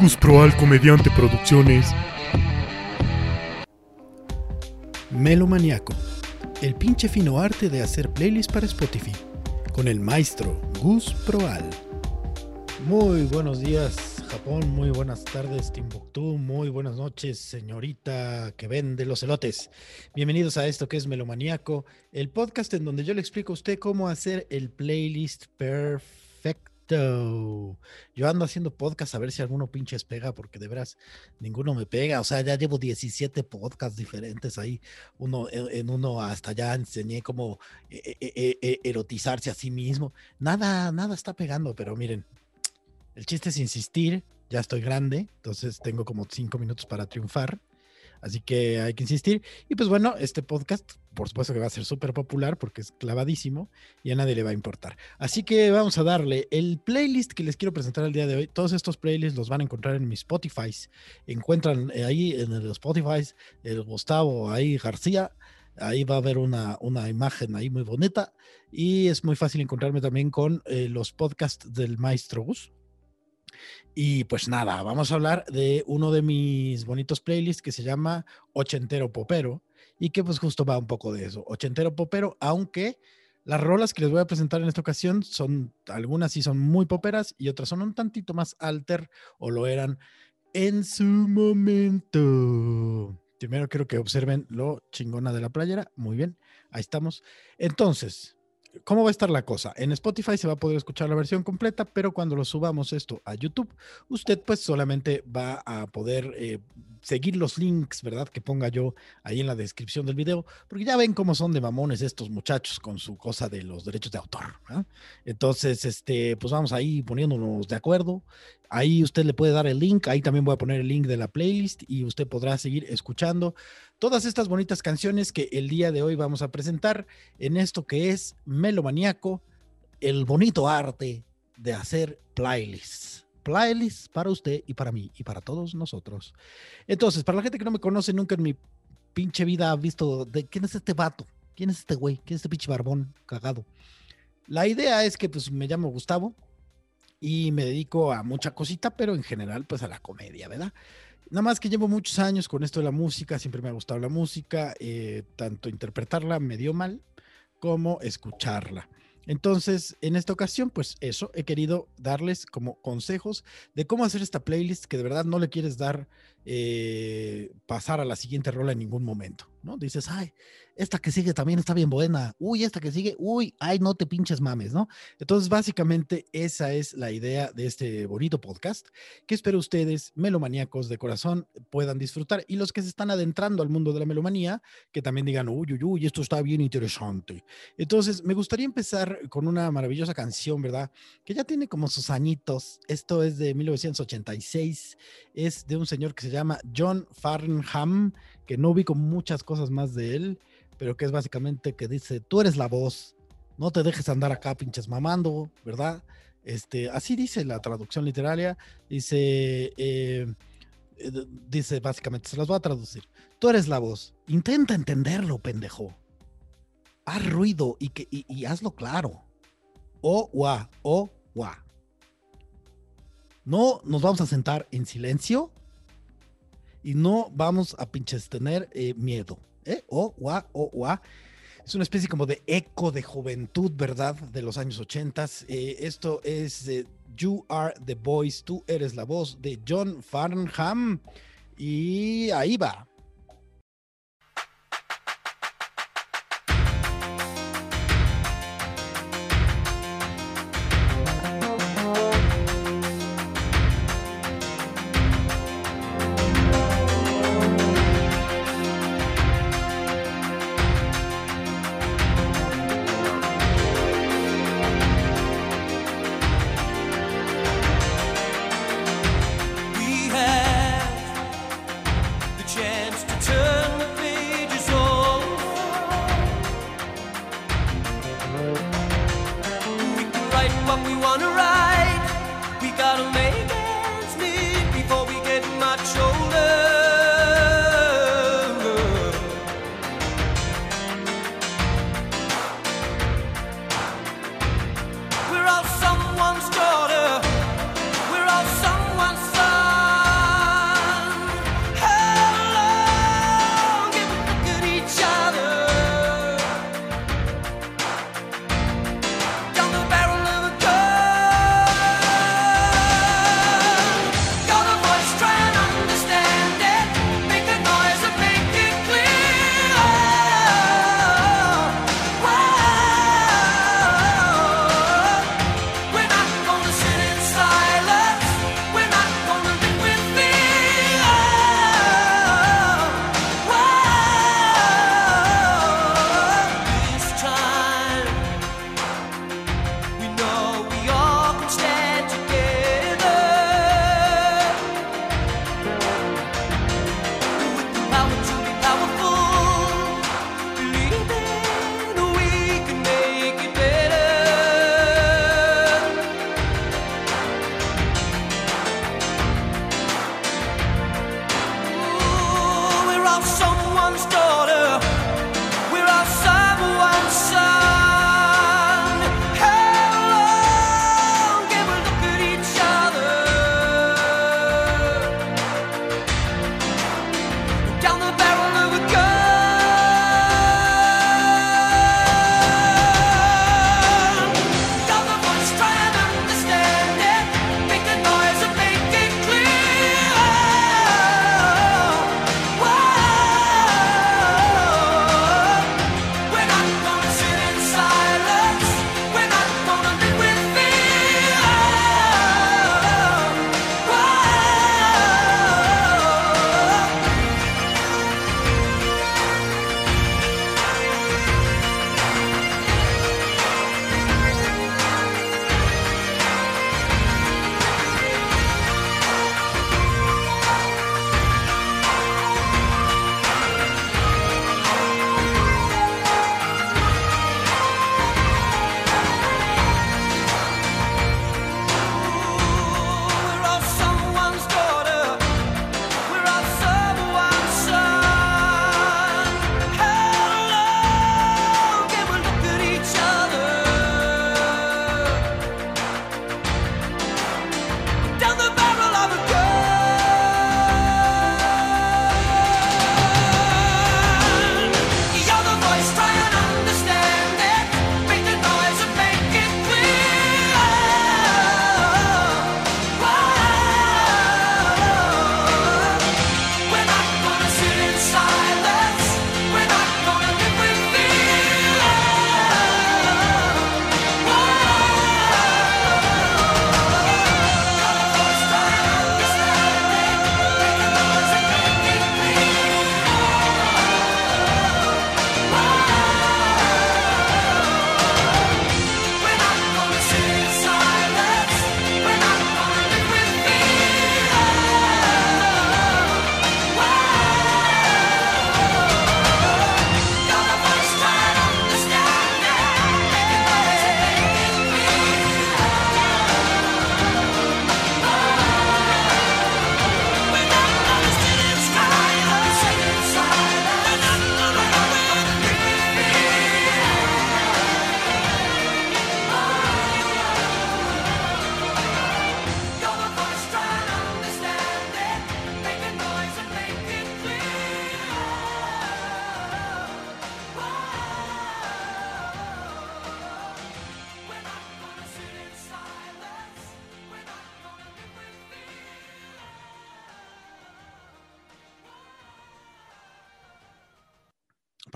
Gus Proal Comediante Producciones. Melomaniaco, el pinche fino arte de hacer playlists para Spotify, con el maestro Gus Proal. Muy buenos días, Japón, muy buenas tardes, Timbuktu, muy buenas noches, señorita que vende los elotes. Bienvenidos a esto que es Melomaniaco, el podcast en donde yo le explico a usted cómo hacer el playlist perfecto. Yo ando haciendo podcast a ver si alguno pinches pega, porque de veras ninguno me pega. O sea, ya llevo 17 podcasts diferentes ahí. Uno, en uno hasta ya enseñé cómo eh, eh, eh, erotizarse a sí mismo. Nada, nada está pegando, pero miren, el chiste es insistir. Ya estoy grande, entonces tengo como cinco minutos para triunfar. Así que hay que insistir. Y pues bueno, este podcast, por supuesto que va a ser súper popular porque es clavadísimo y a nadie le va a importar. Así que vamos a darle el playlist que les quiero presentar el día de hoy. Todos estos playlists los van a encontrar en mis Spotify. Encuentran eh, ahí en el Spotify el Gustavo ahí García. Ahí va a haber una, una imagen ahí muy bonita. Y es muy fácil encontrarme también con eh, los podcasts del Maestro Gus. Y pues nada, vamos a hablar de uno de mis bonitos playlists que se llama Ochentero Popero y que pues justo va un poco de eso, Ochentero Popero, aunque las rolas que les voy a presentar en esta ocasión son, algunas sí son muy poperas y otras son un tantito más alter o lo eran en su momento. Primero quiero que observen lo chingona de la playera. Muy bien, ahí estamos. Entonces, ¿Cómo va a estar la cosa? En Spotify se va a poder escuchar la versión completa, pero cuando lo subamos esto a YouTube, usted pues solamente va a poder eh, seguir los links, ¿verdad? Que ponga yo ahí en la descripción del video, porque ya ven cómo son de mamones estos muchachos con su cosa de los derechos de autor. Entonces, este, pues vamos ahí poniéndonos de acuerdo. Ahí usted le puede dar el link, ahí también voy a poner el link de la playlist y usted podrá seguir escuchando todas estas bonitas canciones que el día de hoy vamos a presentar en esto que es Melomaniaco, el bonito arte de hacer playlists playlist para usted y para mí y para todos nosotros. Entonces, para la gente que no me conoce, nunca en mi pinche vida ha visto de quién es este vato, quién es este güey, quién es este pinche barbón cagado. La idea es que pues me llamo Gustavo y me dedico a mucha cosita, pero en general pues a la comedia, ¿verdad? Nada más que llevo muchos años con esto de la música, siempre me ha gustado la música, eh, tanto interpretarla me dio mal como escucharla. Entonces, en esta ocasión, pues eso, he querido darles como consejos de cómo hacer esta playlist que de verdad no le quieres dar eh, pasar a la siguiente rola en ningún momento, Dices, ay, esta que sigue también está bien buena, uy, esta que sigue, uy, ay, no te pinches mames, ¿no? Entonces, básicamente, esa es la idea de este bonito podcast, que espero ustedes, melomaníacos de corazón, puedan disfrutar y los que se están adentrando al mundo de la melomanía, que también digan, uy, uy, uy, esto está bien interesante. Entonces, me gustaría empezar con una maravillosa canción, ¿verdad? Que ya tiene como sus añitos, esto es de 1986, es de un señor que se llama John Farnham, que no ubico muchas cosas más de él, pero que es básicamente que dice, tú eres la voz, no te dejes andar acá pinches mamando, ¿verdad? Este, así dice la traducción literaria, dice, eh, eh, dice básicamente, se las voy a traducir, tú eres la voz, intenta entenderlo, pendejo. Haz ruido y, que, y, hazlo claro. O, wa, o, wa. No nos vamos a sentar en silencio y no vamos a pinches tener eh, miedo. ¿eh? O, wa, o. Es una especie como de eco de juventud, ¿verdad? De los años 80. Eh, esto es You Are the Voice, tú eres la voz de John Farnham. Y ahí va.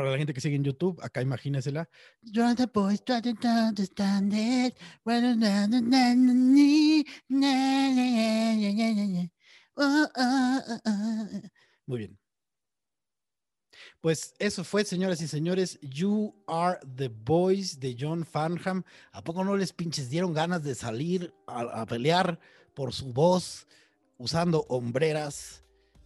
Para la gente que sigue en YouTube, acá imagínensela. Muy bien. Pues eso fue, señoras y señores, You Are the Boys de John Farnham. ¿A poco no les pinches dieron ganas de salir a, a pelear por su voz usando hombreras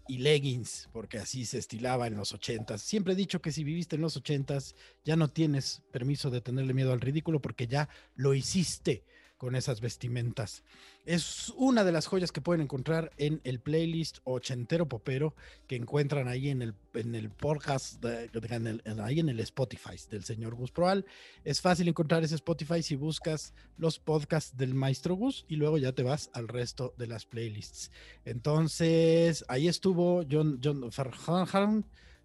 y leggings? Porque así se estilaba en los ochentas. Siempre he dicho que si viviste en los ochentas, ya no tienes permiso de tenerle miedo al ridículo porque ya lo hiciste con esas vestimentas. Es una de las joyas que pueden encontrar en el playlist ochentero popero que encuentran ahí en el, en el podcast, de- en el- en- ahí en el Spotify del señor Gus Proal. Es fácil encontrar ese Spotify si buscas los podcasts del maestro Gus y luego ya te vas al resto de las playlists. Entonces, ahí estuvo John, John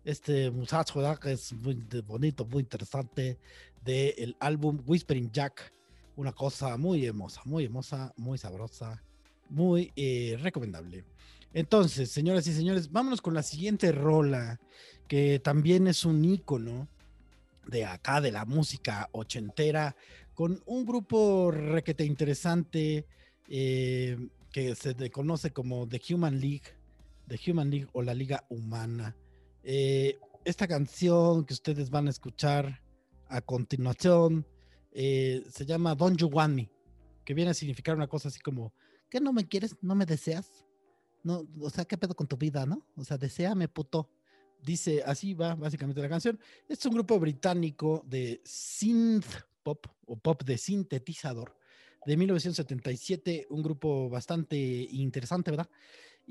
este muchacho ¿verdad? que es muy de- bonito, muy interesante, del álbum Whispering Jack una cosa muy hermosa, muy hermosa, muy sabrosa, muy eh, recomendable. Entonces, señoras y señores, vámonos con la siguiente rola, que también es un ícono de acá, de la música ochentera, con un grupo requete interesante eh, que se conoce como The Human League, The Human League o la Liga Humana. Eh, esta canción que ustedes van a escuchar a continuación eh, se llama Don't You Want Me, que viene a significar una cosa así como, ¿qué no me quieres? ¿No me deseas? No, o sea, ¿qué pedo con tu vida, no? O sea, deseame, puto. Dice, así va básicamente la canción. Este es un grupo británico de synth pop o pop de sintetizador de 1977, un grupo bastante interesante, ¿verdad?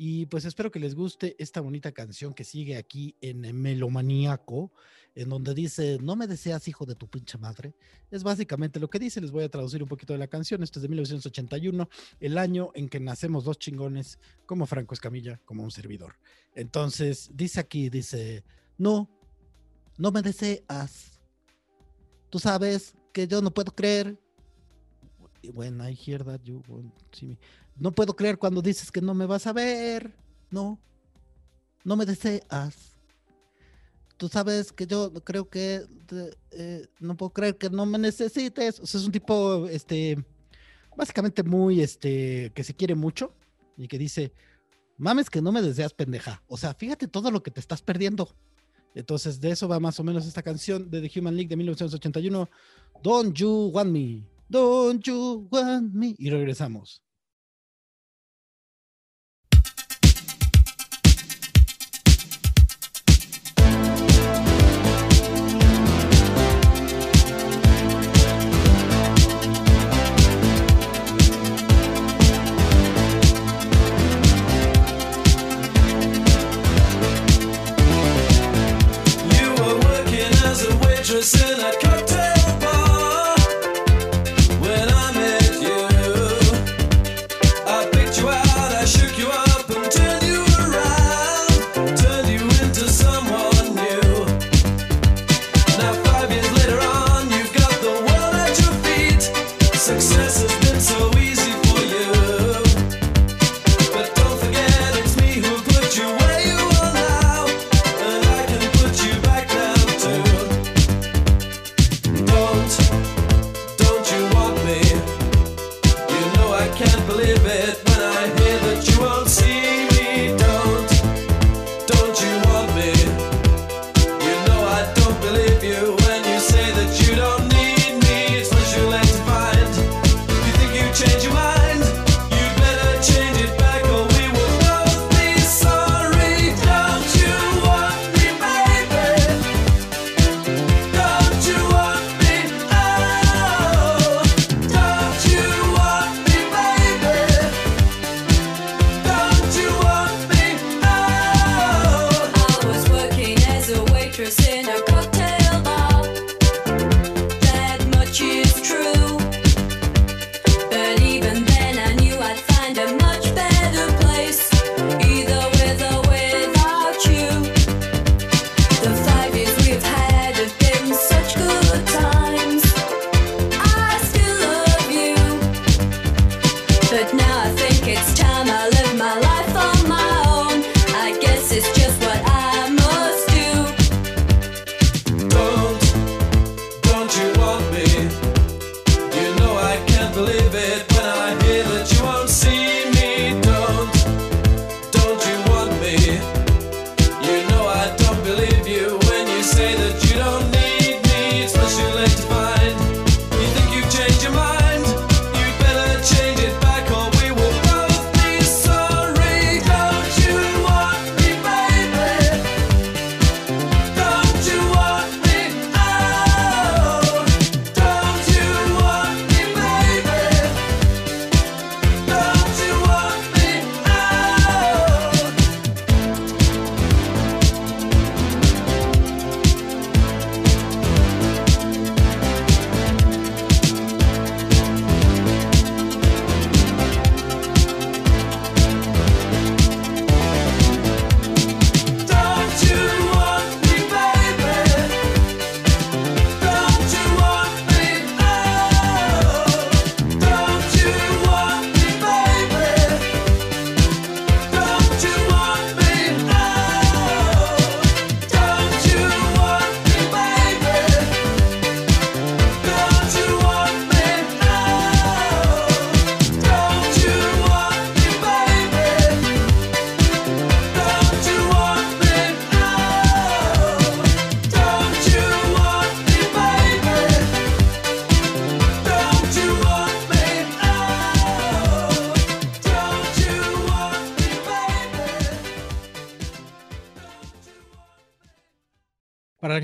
Y pues espero que les guste esta bonita canción que sigue aquí en Melomaníaco, en donde dice, no me deseas hijo de tu pinche madre. Es básicamente lo que dice, les voy a traducir un poquito de la canción. Esto es de 1981, el año en que nacemos dos chingones, como Franco Escamilla, como un servidor. Entonces, dice aquí, dice, no, no me deseas. Tú sabes que yo no puedo creer. When I hear that you won't see me. No puedo creer cuando dices que no me vas a ver. No, no me deseas. Tú sabes que yo creo que eh, no puedo creer que no me necesites. O sea, es un tipo, este, básicamente muy, este, que se quiere mucho y que dice, mames que no me deseas, pendeja. O sea, fíjate todo lo que te estás perdiendo. Entonces, de eso va más o menos esta canción de The Human League de 1981. Don't you want me? Don't you want me? Y regresamos.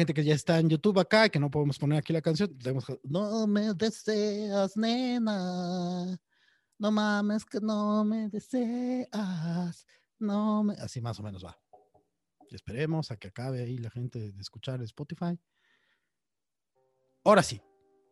Gente que ya está en YouTube acá, que no podemos poner aquí la canción, tenemos No me deseas, nena. No mames que no me deseas. No me... Así más o menos va. Y esperemos a que acabe ahí la gente de escuchar Spotify. Ahora sí.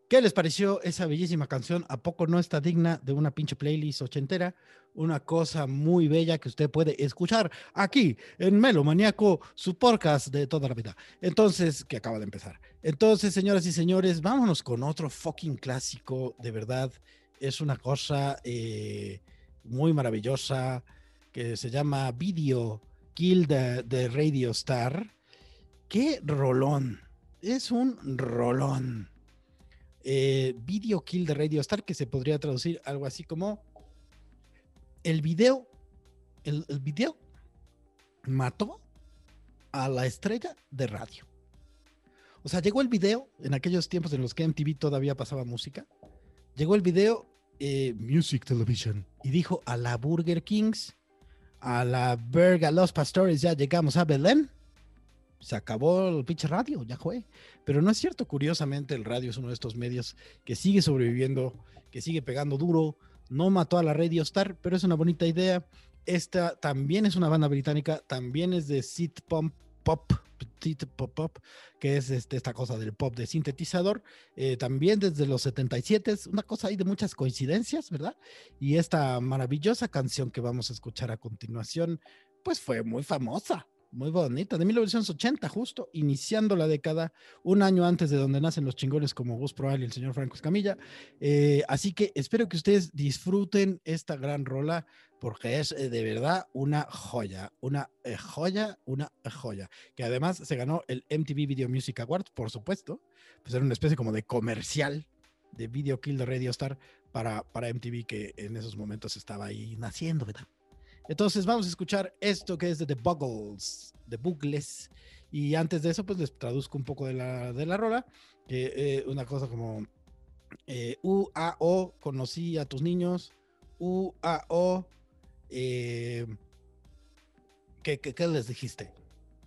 ¿Qué les pareció esa bellísima canción? ¿A poco no está digna de una pinche playlist ochentera? Una cosa muy bella que usted puede escuchar aquí en Melo Maníaco, su podcast de toda la vida. Entonces, que acaba de empezar. Entonces, señoras y señores, vámonos con otro fucking clásico, de verdad. Es una cosa eh, muy maravillosa que se llama Video Kill de, Radio Star. ¡Qué rolón! Es un rolón. Eh, Video Kill de Radio Star, que se podría traducir algo así como el video, el, video mató a la estrella de radio. O sea, llegó el video en aquellos tiempos en los que MTV todavía pasaba música. Llegó el video eh, Music Television y dijo a la Burger Kings, a la Berga Los Pastores, ya llegamos a Belén. Se acabó el pinche radio, ya fue. Pero no es cierto, curiosamente el radio es uno de estos medios que sigue sobreviviendo, que sigue pegando duro. No mató a la Radio Star, pero es una bonita idea. Esta también es una banda británica, también es de Sit Pop Pop, Pop Pop, que es este, esta cosa del pop de sintetizador. eh, también desde los 77, es una cosa ahí de muchas coincidencias, ¿verdad? Y esta maravillosa canción que vamos a escuchar a continuación, pues fue muy famosa, muy bonita, de 1980, justo iniciando la década, un año antes de donde nacen los chingones como Gus Proal y el señor Franco Escamilla. Eh, así que espero que ustedes disfruten esta gran rola porque es eh, de verdad una joya, una eh, joya, una joya, que además se ganó el MTV Video Music Award, por supuesto, pues era una especie como de comercial de Video Kill de Radio Star para, para MTV que en esos momentos estaba ahí naciendo, ¿verdad? Entonces vamos a escuchar esto que es de The Buggles, The Buggles. Y antes de eso, pues les traduzco un poco de la, de la rola, eh, una cosa como eh, U-A-O, conocí a tus niños, U-A-O, eh, ¿qué, qué, qué les dijiste?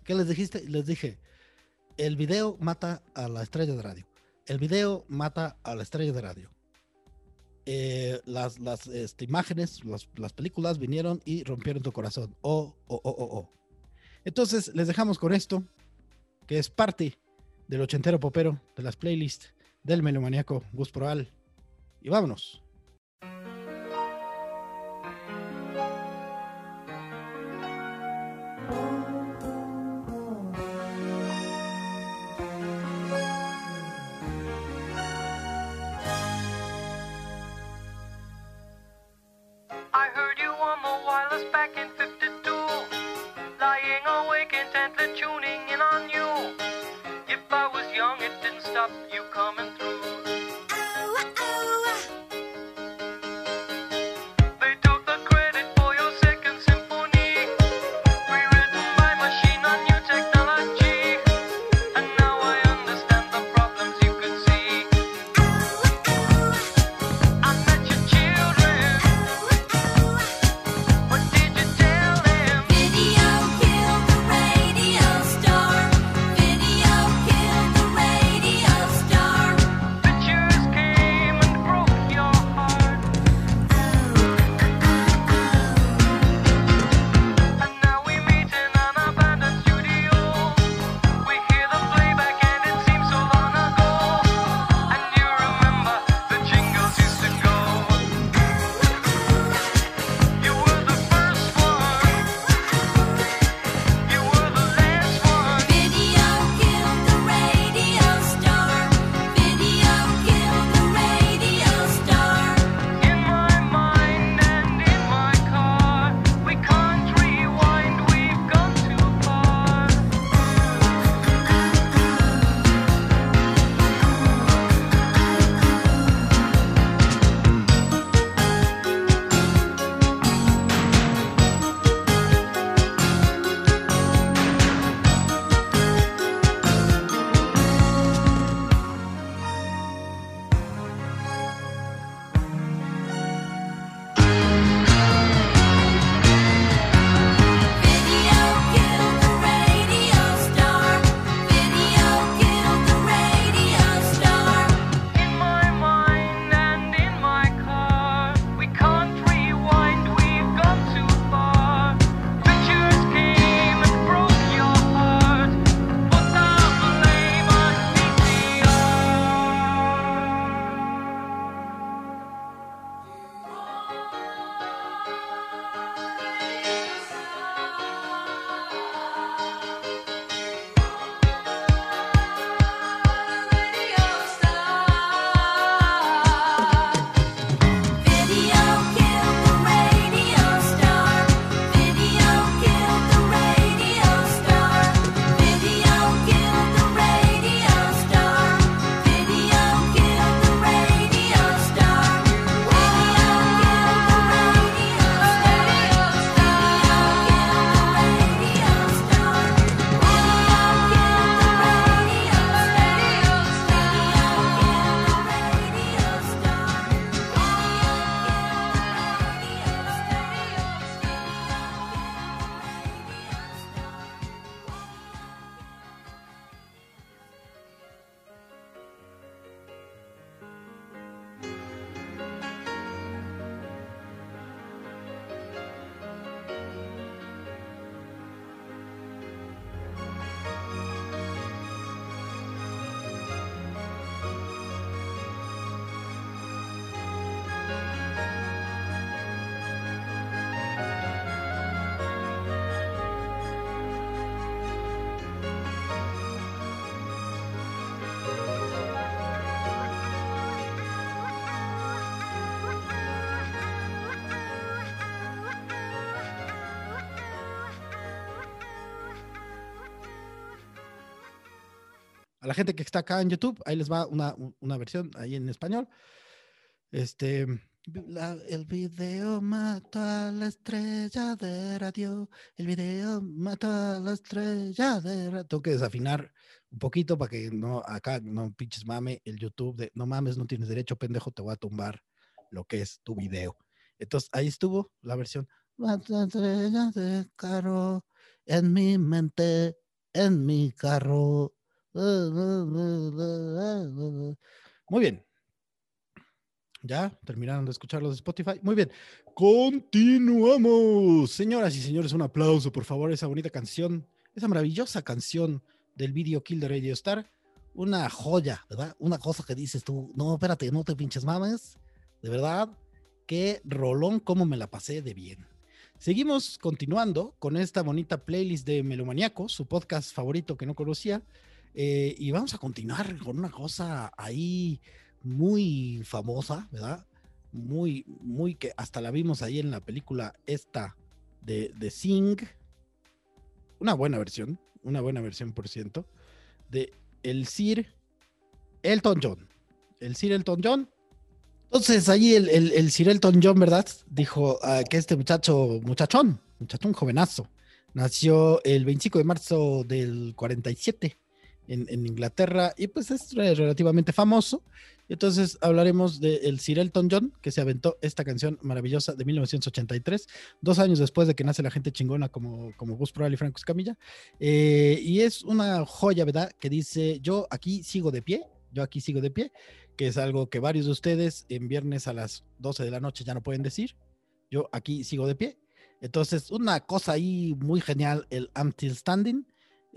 ¿Qué les dijiste? Les dije, el video mata a la estrella de radio. El video mata a la estrella de radio. Eh, las las este, imágenes, las, las películas vinieron y rompieron tu corazón. Oh, oh, oh, oh, oh. Entonces, les dejamos con esto, que es parte del ochentero popero, de las playlists del melomaniaco Gus Proal. Y vámonos. A la gente que está acá en YouTube, ahí les va una, una versión ahí en español. Este, el video mató a la estrella de radio. El video mató a la estrella de radio. Tengo que desafinar un poquito para que no, acá no pinches mame el YouTube de no mames, no tienes derecho, pendejo, te voy a tumbar lo que es tu video. Entonces ahí estuvo la versión. Mató la estrella de carro en mi mente, en mi carro. Muy bien. Ya terminaron de escuchar los de Spotify. Muy bien. Continuamos. Señoras y señores, un aplauso, por favor, esa bonita canción, esa maravillosa canción del video Kill the Radio Star. Una joya, ¿verdad? Una cosa que dices tú, no, espérate, no te pinches mames. De verdad, qué rolón, cómo me la pasé de bien. Seguimos continuando con esta bonita playlist de Melomaniaco, su podcast favorito que no conocía. Eh, y vamos a continuar con una cosa ahí muy famosa, ¿verdad? Muy, muy que hasta la vimos ahí en la película esta de, de Sing. Una buena versión, una buena versión por ciento, de el Sir Elton John. El Sir Elton John. Entonces ahí el, el, Sir Elton John, ¿verdad? Dijo ah, que este muchacho, muchachón, muchachón jovenazo, nació el 25 de marzo del 47 en, en Inglaterra y pues es re- relativamente famoso. Entonces hablaremos del Sir Elton John, que se aventó esta canción maravillosa de 1983, dos años después de que nace la gente chingona como, como Gus Proal y Franco Escamilla. Eh, y es una joya, ¿verdad? Que dice, yo aquí sigo de pie, yo aquí sigo de pie, que es algo que varios de ustedes en viernes a las 12 de la noche ya no pueden decir. Yo aquí sigo de pie. Entonces, una cosa ahí muy genial, el I'm Still Standing.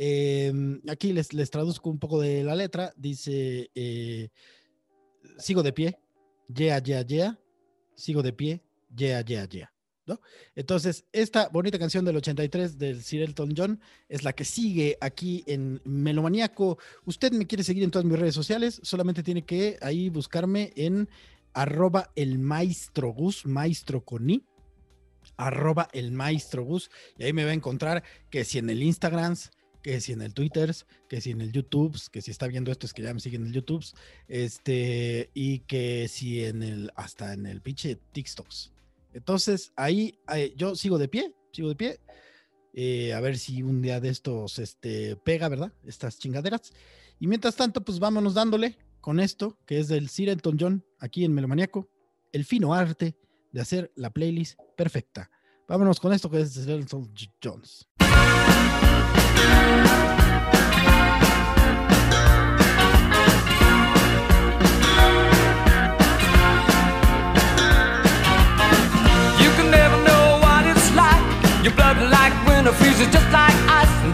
Eh, aquí les, traduzco un poco de la letra. Dice, eh, sigo de pie, yeah, yeah, yeah, sigo de pie, yeah, yeah, yeah. ¿no? Entonces, esta bonita canción del 83 del Sir Elton John es la que sigue aquí en Melomaniaco. Usted me quiere seguir en todas mis redes sociales, solamente tiene que ahí buscarme en arroba el maestro Gus, maestro con arroba el maestro Gus, y ahí me va a encontrar que si en el Instagram, que si en el Twitter, que si en el YouTube, que si está viendo esto es que ya me siguen en el YouTube, este, y que si en el, hasta en el pinche TikToks. Entonces, ahí eh, yo sigo de pie, sigo de pie, eh, a ver si un día de estos este, pega, ¿verdad? Estas chingaderas. Y mientras tanto, pues vámonos dándole con esto, que es del Sir Elton John, aquí en Melomaniaco, el fino arte de hacer la playlist perfecta. Vámonos con esto que es de Elton Jones.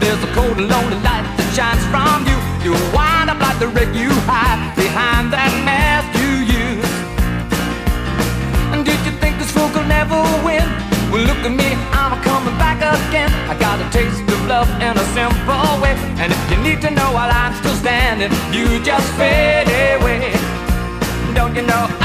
There's a cold lonely light that shines from you. You wind up like the wreck you hide behind that love in a simple way. And if you need to know while I'm still standing, you just fade away. Don't you know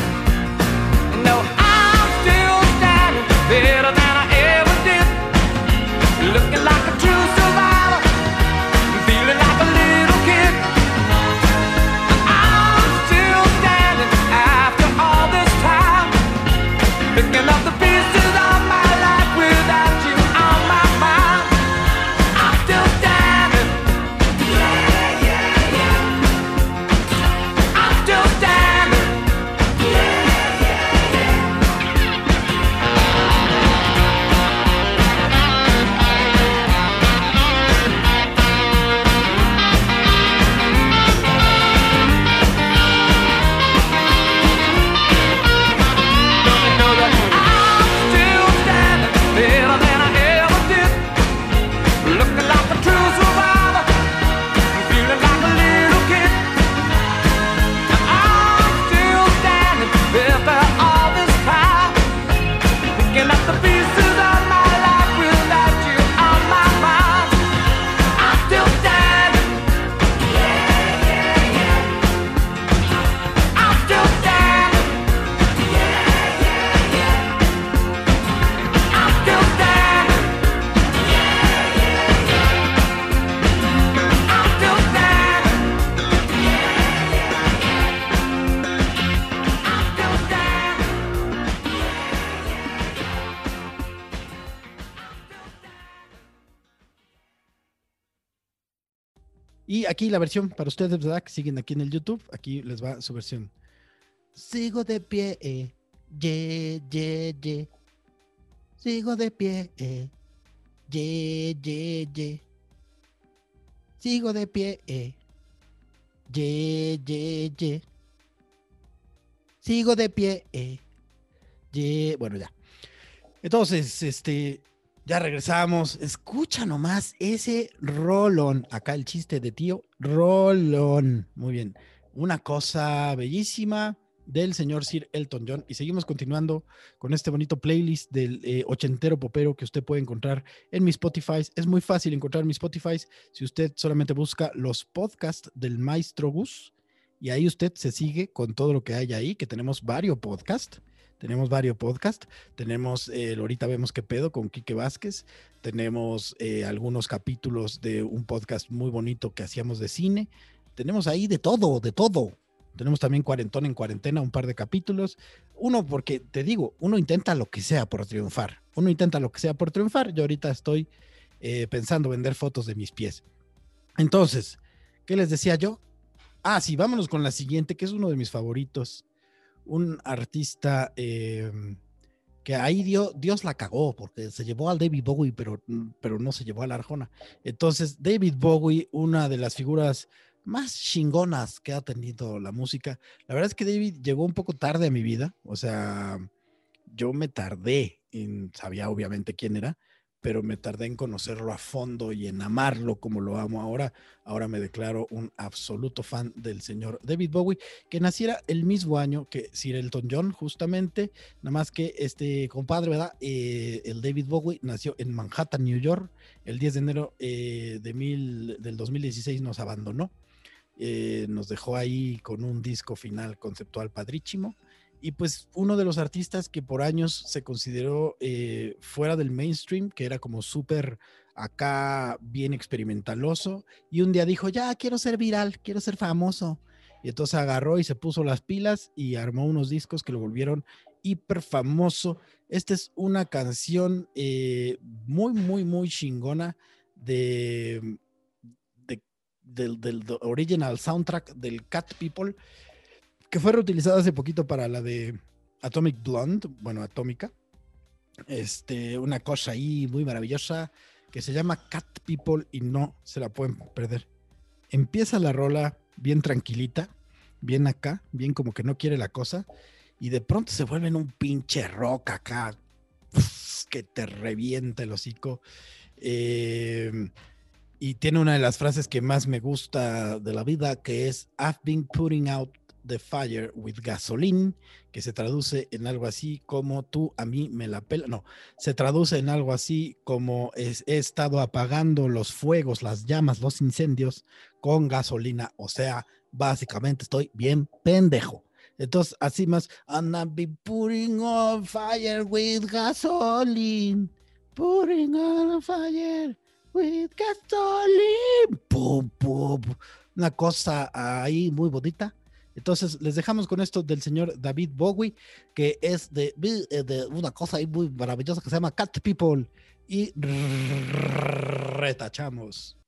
Y aquí la versión para ustedes. Que siguen aquí en el YouTube. Aquí les va su versión. Sigo de pie, eh. Ye, ye, ye. Sigo de pie, eh. Ye, ye, ye. Sigo de pie, eh. Ye, ye, ye. Sigo de pie, eh. Ye. Bueno, ya. Entonces, este, ya regresamos. Escucha nomás ese rolón. Acá el chiste de tío. Rolón. Muy bien. Una cosa bellísima del señor Sir Elton John. Y seguimos continuando con este bonito playlist del eh, ochentero popero que usted puede encontrar en mi Spotify. Es muy fácil encontrar mi Spotify si usted solamente busca los podcasts del maestro Gus. Y ahí usted se sigue con todo lo que hay ahí, que tenemos varios podcasts. Tenemos varios podcasts. Tenemos, eh, ahorita vemos qué pedo con Quique Vázquez. Tenemos eh, algunos capítulos de un podcast muy bonito que hacíamos de cine. Tenemos ahí de todo, de todo. Tenemos también Cuarentón en Cuarentena, un par de capítulos. Uno, porque te digo, uno intenta lo que sea por triunfar. Uno intenta lo que sea por triunfar. Yo ahorita estoy eh, pensando vender fotos de mis pies. Entonces, ¿qué les decía yo? Ah, sí, vámonos con la siguiente, que es uno de mis favoritos. Un artista eh, que ahí dio, Dios la cagó, porque se llevó al David Bowie, pero, pero no se llevó a la Arjona. Entonces, David Bowie, una de las figuras más chingonas que ha tenido la música. La verdad es que David llegó un poco tarde a mi vida, o sea, yo me tardé en, sabía obviamente quién era, pero me tardé en conocerlo a fondo y en amarlo como lo amo ahora. Ahora me declaro un absoluto fan del señor David Bowie, que naciera el mismo año que Sir Elton John, justamente, nada más que este compadre, ¿verdad? Eh, el David Bowie nació en Manhattan, New York, el 10 de enero eh, de mil, del 2016 nos abandonó. Eh, nos dejó ahí con un disco final conceptual padrísimo. Y pues uno de los artistas que por años se consideró eh, fuera del mainstream, que era como súper acá bien experimentaloso, y un día dijo, ya quiero ser viral, quiero ser famoso. Y entonces agarró y se puso las pilas y armó unos discos que lo volvieron hiper famoso. Esta es una canción eh, muy, muy, muy chingona de, de- del, del original soundtrack del Cat People, que fue reutilizada hace poquito para la de Atomic Blonde, bueno, Atómica. Este, una cosa ahí muy maravillosa que se llama Cat People y no se la pueden perder. Empieza la rola bien tranquilita, bien acá, bien como que no quiere la cosa, y de pronto se vuelve en un pinche rock acá que te revienta el hocico. Eh, y tiene una de las frases que más me gusta de la vida, que es I've been putting out the fire with gasoline, que se traduce en algo así como tú a mí me la pela. No, se traduce en algo así como he estado apagando los fuegos, las llamas, los incendios con gasolina. O sea, básicamente estoy bien pendejo. Entonces, así más, and I've been putting on fire with gasoline, putting on fire with gasoline. Pum, pum. Una cosa ahí muy bonita. Entonces, les dejamos con esto del señor David Bowie, que es de, una cosa ahí muy maravillosa que se llama Cat People. Y retachamos.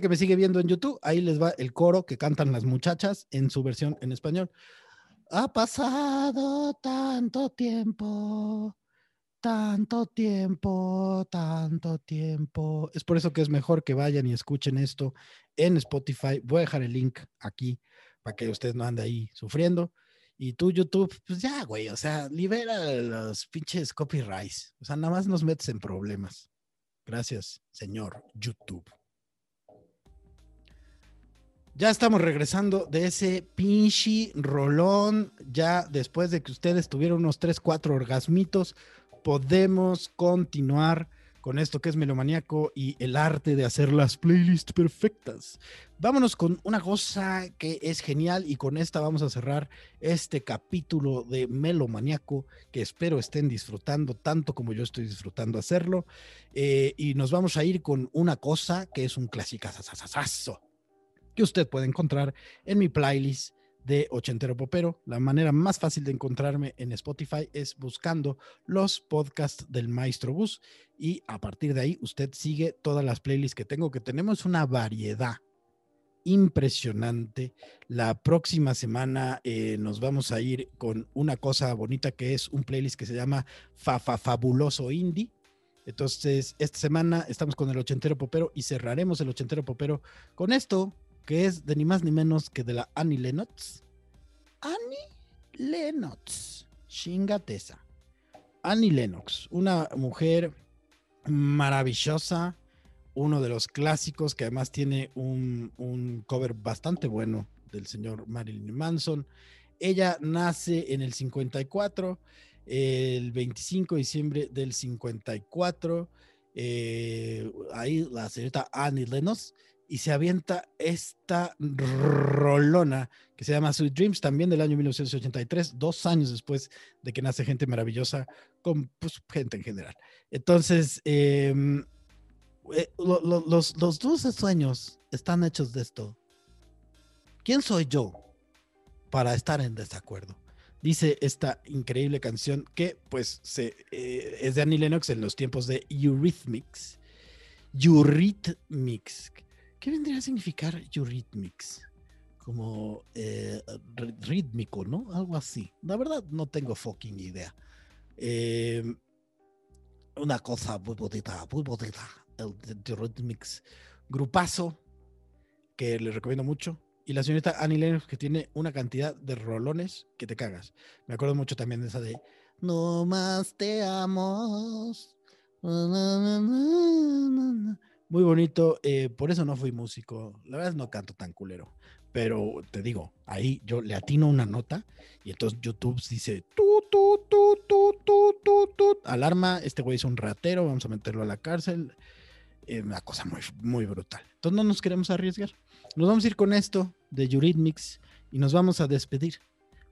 Que me sigue viendo en YouTube, ahí les va el coro que cantan las muchachas en su versión en español. Ha pasado tanto tiempo, tanto tiempo, tanto tiempo. Es por eso que es mejor que vayan y escuchen esto en Spotify. Voy a dejar el link aquí para que usted no ande ahí sufriendo. Y tú, YouTube, pues ya, güey, o sea, libera los pinches copyrights. O sea, nada más nos metes en problemas. Gracias, señor YouTube. Ya estamos regresando de ese pinche rolón. Ya después de que ustedes tuvieron unos 3, 4 orgasmitos, podemos continuar con esto que es Melomaniaco y el arte de hacer las playlists perfectas. Vámonos con una cosa que es genial y con esta vamos a cerrar este capítulo de Melomaniaco que espero estén disfrutando tanto como yo estoy disfrutando hacerlo. Eh, y nos vamos a ir con una cosa que es un clasicazazazazo que usted puede encontrar en mi playlist de Ochentero Popero. La manera más fácil de encontrarme en Spotify es buscando los podcasts del Maestro Bus y a partir de ahí usted sigue todas las playlists que tengo, que tenemos una variedad impresionante. La próxima semana eh, nos vamos a ir con una cosa bonita que es un playlist que se llama Fafa Fabuloso Indie. Entonces, esta semana estamos con el ochentero popero y cerraremos el ochentero popero con esto, que es de ni más ni menos que de la Annie Lennox. Annie Lennox, chingateza. Annie Lennox, una mujer maravillosa, uno de los clásicos que además tiene un, un cover bastante bueno del señor Marilyn Manson. Ella nace en el 54, el 25 de diciembre del 54. eh, ahí la señorita Annie Lennox y se avienta esta rolona que se llama Sweet Dreams, también del año 1983, dos años después de que nace Gente Maravillosa, con pues, gente en general. Entonces, em, eh, lo- lo- los, los dulces sueños están hechos de esto. ¿Quién soy yo para estar en desacuerdo? Dice esta increíble canción que pues eh, es de Annie Lennox en los tiempos de Eurythmics. Eurythmics. ¿Qué vendría a significar Eurythmics? Como eh, rítmico, ¿no? Algo así. La verdad no tengo fucking idea. Eh, una cosa muy bonita, muy bonita. El Eurythmics. Grupazo que les recomiendo mucho. Y la señorita Annie Lennox que tiene una cantidad de rolones que te cagas. Me acuerdo mucho también de esa de No más te amo. Muy bonito. eh, por eso no fui músico. La verdad no canto tan culero. Pero te digo, ahí yo le atino una nota y entonces YouTube dice tu, tu, tu, tu, tu, tu, tu. Alarma, este güey es un ratero, vamos a meterlo a la cárcel. Eh, una cosa muy, muy brutal. Entonces no nos queremos arriesgar. Nos vamos a ir con esto de Eurythmics y nos vamos a despedir.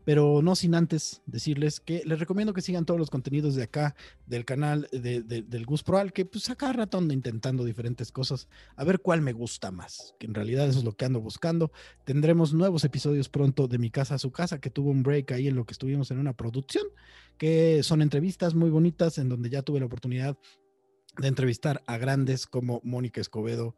Pero no sin antes decirles que les recomiendo que sigan todos los contenidos de acá, del canal de- de- del Gus Proal, que pues a cada rato ando intentando diferentes cosas, a ver cuál me gusta más, que en realidad eso es lo que ando buscando. Tendremos nuevos episodios pronto de Mi Casa a Su Casa, que tuvo un break ahí en lo que estuvimos en una producción, que son entrevistas muy bonitas, en donde ya tuve la oportunidad de entrevistar a grandes como Mónica Escobedo,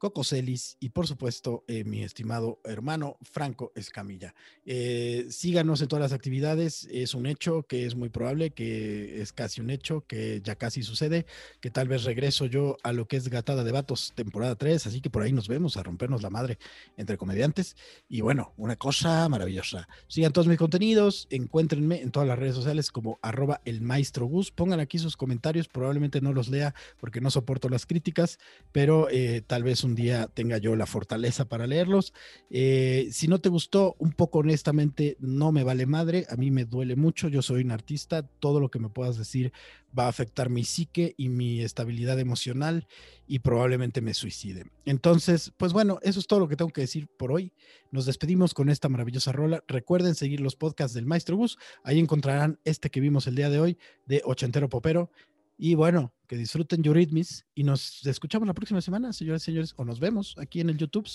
Coco Celis y por supuesto eh, mi estimado hermano Franco Escamilla. Eh, síganos en todas las actividades, es un hecho que es muy probable, que es casi un hecho, que ya casi sucede, que tal vez regreso yo a lo que es Gatada de Vatos temporada 3, así que por ahí nos vemos a rompernos la madre entre comediantes. Y bueno, una cosa maravillosa. Sigan todos mis contenidos, encuéntrenme en todas las redes sociales como arroba el maestro Gus, pongan aquí sus comentarios, probablemente no los lea porque no soporto las críticas, pero eh, tal vez un día tenga yo la fortaleza para leerlos. Eh, si no te gustó, un poco honestamente, no me vale madre, a mí me duele mucho, yo soy un artista, todo lo que me puedas decir va a afectar mi psique y mi estabilidad emocional y probablemente me suicide. Entonces, pues bueno, eso es todo lo que tengo que decir por hoy. Nos despedimos con esta maravillosa rola. Recuerden seguir los podcasts del Maestro Gus. Ahí encontrarán este que vimos el día de hoy de Ochentero Popero. Y bueno, que disfruten Eurythmics y nos escuchamos la próxima semana, señores y señores, o nos vemos aquí en el YouTube.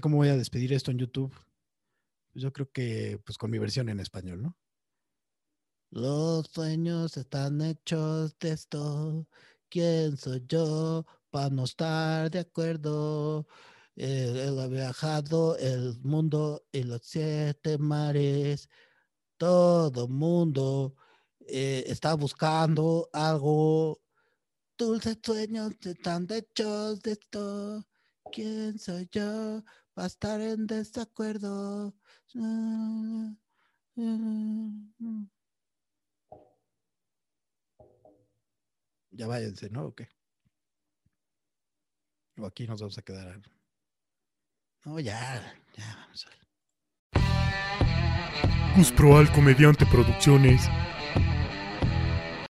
Cómo voy a despedir esto en YouTube. Yo creo que pues con mi versión en español, ¿no? Los sueños están hechos de esto. ¿Quién soy yo para no estar de acuerdo? Eh, él ha viajado el mundo y los siete mares. Todo mundo eh, está buscando algo. Dulces sueños están hechos de esto. ¿Quién soy yo para estar en desacuerdo? Ya váyanse, ¿no? ¿O qué? O aquí nos vamos a quedar. No, ya, ya, vamos a. Gus Proal Comediante Producciones